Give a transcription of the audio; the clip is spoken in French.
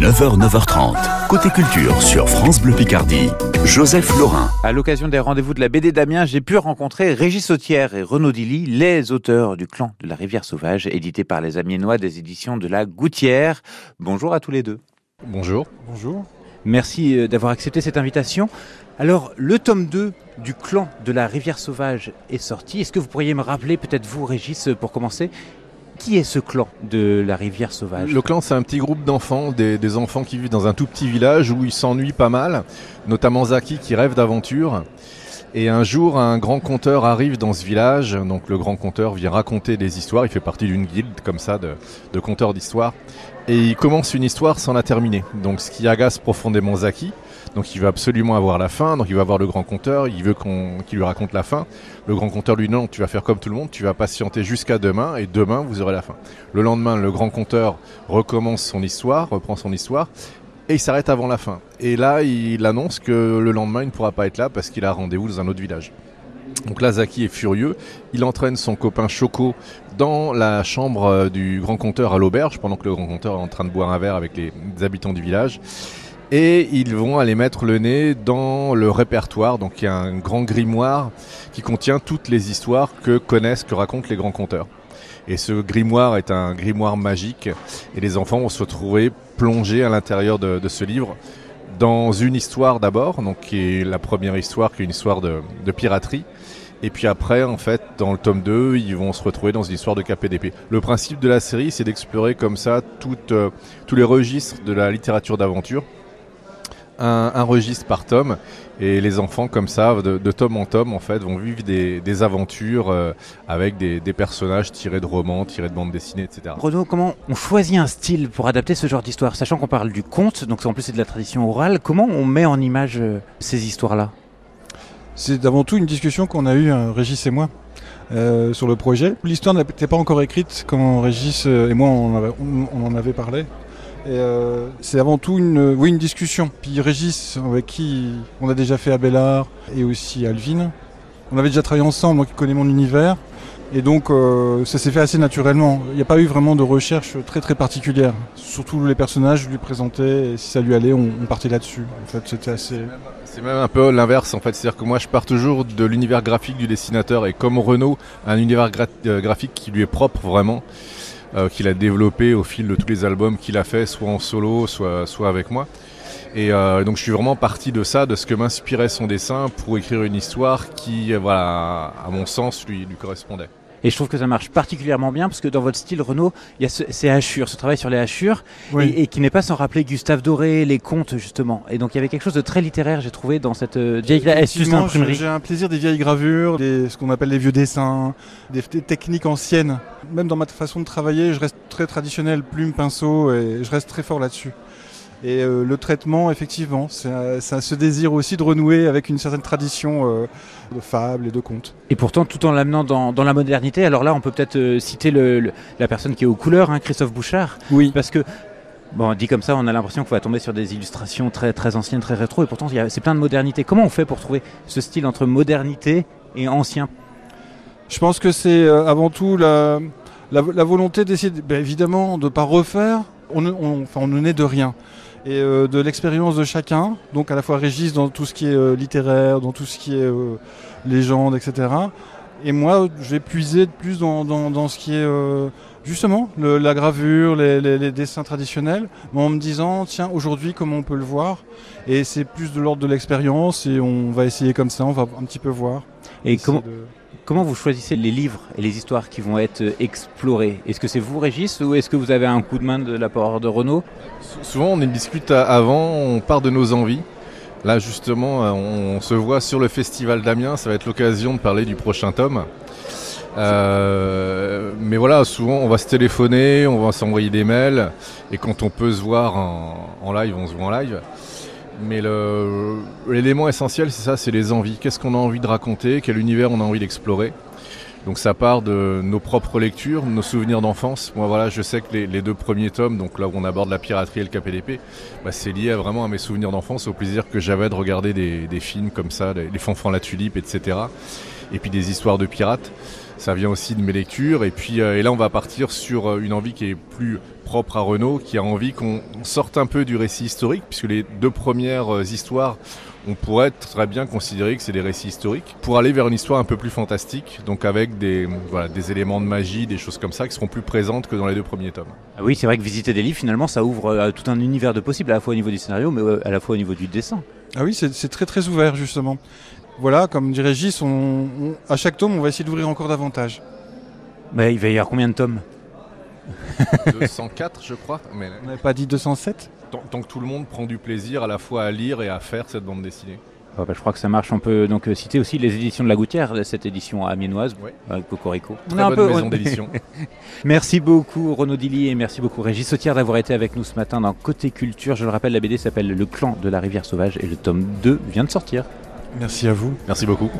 9h, 9h30. Côté culture sur France Bleu Picardie. Joseph Laurin. À l'occasion des rendez-vous de la BD d'Amiens, j'ai pu rencontrer Régis Sautière et Renaud Dilly, les auteurs du clan de la rivière sauvage, édité par les Amiénois des éditions de la Gouttière. Bonjour à tous les deux. Bonjour. Bonjour. Merci euh, d'avoir accepté cette invitation. Alors, le tome 2 du clan de la rivière sauvage est sorti. Est-ce que vous pourriez me rappeler, peut-être vous, Régis, pour commencer, qui est ce clan de la rivière sauvage? Le clan, c'est un petit groupe d'enfants, des, enfants qui vivent dans un tout petit village où ils s'ennuient pas mal, notamment Zaki qui rêve d'aventure. Et un jour, un grand conteur arrive dans ce village. Donc, le grand conteur vient raconter des histoires. Il fait partie d'une guilde comme ça de, de conteurs d'histoires. Et il commence une histoire sans la terminer. Donc, ce qui agace profondément Zaki. Donc il veut absolument avoir la fin, donc il va voir le grand conteur, il veut qu'on, qu'il lui raconte la fin. Le grand conteur lui dit non, tu vas faire comme tout le monde, tu vas patienter jusqu'à demain et demain vous aurez la fin. Le lendemain, le grand conteur recommence son histoire, reprend son histoire et il s'arrête avant la fin. Et là, il annonce que le lendemain, il ne pourra pas être là parce qu'il a rendez-vous dans un autre village. Donc là, Zaki est furieux. Il entraîne son copain Choco dans la chambre du grand conteur à l'auberge pendant que le grand conteur est en train de boire un verre avec les habitants du village et ils vont aller mettre le nez dans le répertoire. Donc il y a un grand grimoire qui contient toutes les histoires que connaissent, que racontent les grands conteurs. Et ce grimoire est un grimoire magique et les enfants vont se retrouver plongés à l'intérieur de, ce livre dans une histoire d'abord, donc qui est la première histoire, qui est une histoire de, piraterie. Et puis après, en fait, dans le tome 2, ils vont se retrouver dans une histoire de KPDP. Le principe de la série, c'est d'explorer comme ça euh, tous les registres de la littérature d'aventure un, un, registre par tome et les enfants comme ça de, de tome en tome en fait vont vivre des, des aventures euh, avec des, des, personnages tirés de romans, tirés de bandes dessinées, etc. Renaud, comment on choisit un style pour adapter ce genre d'histoire, sachant qu'on parle du conte, donc en plus c'est de la tradition orale. Comment on met en image euh, ces histoires-là? C'est avant tout une discussion qu'on a eue euh, Régis et moi. Euh, sur le projet. L'histoire n'était pas encore écrite quand Régis et moi on, avait, on, on en avait parlé. Euh, c'est avant tout une, discussion. Puis Régis, avec qui on a déjà fait Abélard et aussi Alvin, on avait déjà travaillé ensemble, donc il connaît mon univers. Et donc euh, ça s'est fait assez naturellement. Il n'y a pas eu vraiment de recherche très très particulière. Surtout les personnages, je lui présentais si ça lui allait, on, partait là-dessus. En fait, c'était assez. C'est même un peu l'inverse en fait, c'est-à-dire que moi je pars toujours de l'univers graphique du dessinateur et comme Renault, un univers gra graphique qui lui est propre vraiment euh, qu'il a développé au fil de tous les albums qu'il a fait, soit en solo, soit, avec moi. Et euh, donc je suis vraiment parti de ça, de ce que m'inspirait son dessin pour écrire une histoire qui, voilà, à mon sens, lui correspondait. Et je trouve que ça marche particulièrement bien parce que dans votre style, Renaud, il y a ce, ces hachures, ce travail sur les hachures, oui. et, et, qui n'est pas sans rappeler Gustave Doré, les contes justement. Et donc il y avait quelque chose de très littéraire, j'ai trouvé, dans cette euh, vieille imprimerie. J'ai un plaisir des vieilles gravures, des, ce qu'on appelle les vieux dessins, des, des, techniques anciennes. Même dans ma façon de travailler, je reste très traditionnel, plume, pinceau, et je reste très fort là-dessus. Et euh, le traitement, effectivement, c'est ce désir aussi de renouer avec une certaine tradition euh, de fables et de contes. Et pourtant, tout en l'amenant dans, dans, la modernité. Alors là, on peut peut-être euh, citer le, le, la personne qui est aux couleurs, hein, Christophe Bouchard. Oui. Parce que Bon, dit comme ça, on a l'impression qu'on va tomber sur des illustrations très, très anciennes, très rétro, et pourtant c'est plein de modernité. Comment on fait pour trouver ce style entre modernité et ancien? Je pense que c'est avant tout la, la, la volonté d'essayer, ben, évidemment, de ne pas refaire. On, on, enfin, on ne naît de rien et euh, de l'expérience de chacun, donc à la fois Régis dans tout ce qui est euh, littéraire, dans tout ce qui est euh, légende, etc. Et moi, je vais puiser plus dans, dans, dans ce qui est justement la gravure, les, les, les, dessins traditionnels, mais en me disant, tiens, aujourd'hui, comment on peut le voir? Et c'est plus de l'ordre de l'expérience, et on va essayer comme ça, on va un petit peu voir. Et comment, de... comment vous choisissez les livres et les histoires qui vont être explorées? Est-ce que c'est vous, Régis, ou est-ce que vous avez un coup de main de la part de Renault Souvent, on discute avant, on part de nos envies. Là, justement, on se voit sur le festival d'Amiens. Ça va être l'occasion de parler du prochain tome. Euh, mais voilà, souvent, on va se téléphoner, on va s'envoyer des mails. Et quand on peut se voir en, en live, on se voit en live. Mais l'élément essentiel, c'est ça, c'est les envies. Qu'est-ce qu'on a envie de raconter? Quel univers on a envie d'explorer? Donc ça part de nos propres lectures, nos souvenirs d'enfance. Moi voilà, je sais que les, deux premiers tomes, donc là où on aborde la piraterie et le KPDP, bah, c'est lié vraiment à mes souvenirs d'enfance, au plaisir que j'avais de regarder des, des, films comme ça, les, les Fanfans la Tulipe, etc. Et puis des histoires de pirates. Ça vient aussi de mes lectures. Et puis et là, on va partir sur une envie qui est plus propre à Renault, qui a envie qu'on sorte un peu du récit historique, puisque les deux premières histoires on pourrait très bien considérer que c'est des récits historiques, pour aller vers une histoire un peu plus fantastique, donc avec des, des éléments de magie, des choses comme ça qui seront plus présentes que dans les deux premiers tomes. Ah oui, c'est vrai que visiter des livres, finalement, ça ouvre à tout un univers de possibles, à la fois au niveau du scénario, mais à la fois au niveau du dessin. Ah oui, c'est très très ouvert, justement. Voilà, comme dirait Gis, on, à chaque tome, on va essayer d'ouvrir encore davantage. Mais il va y avoir combien de tomes 204, je crois. Mais... On n'avait pas dit 207 tant, que tout le monde prend du plaisir à la fois à lire et à faire cette bande dessinée. Ah bah, je crois que ça marche. On peut donc euh, citer aussi les éditions de la Gouttière, cette édition amiénoise, oui. avec Cocorico. Très bonne peu... maison d'édition. merci beaucoup Renaud Dilly et merci beaucoup Régis Sautière d'avoir été avec nous ce matin dans Côté Culture. Je le rappelle, la BD s'appelle Le clan de la rivière sauvage et le tome 2 vient de sortir. Merci à vous. Merci beaucoup.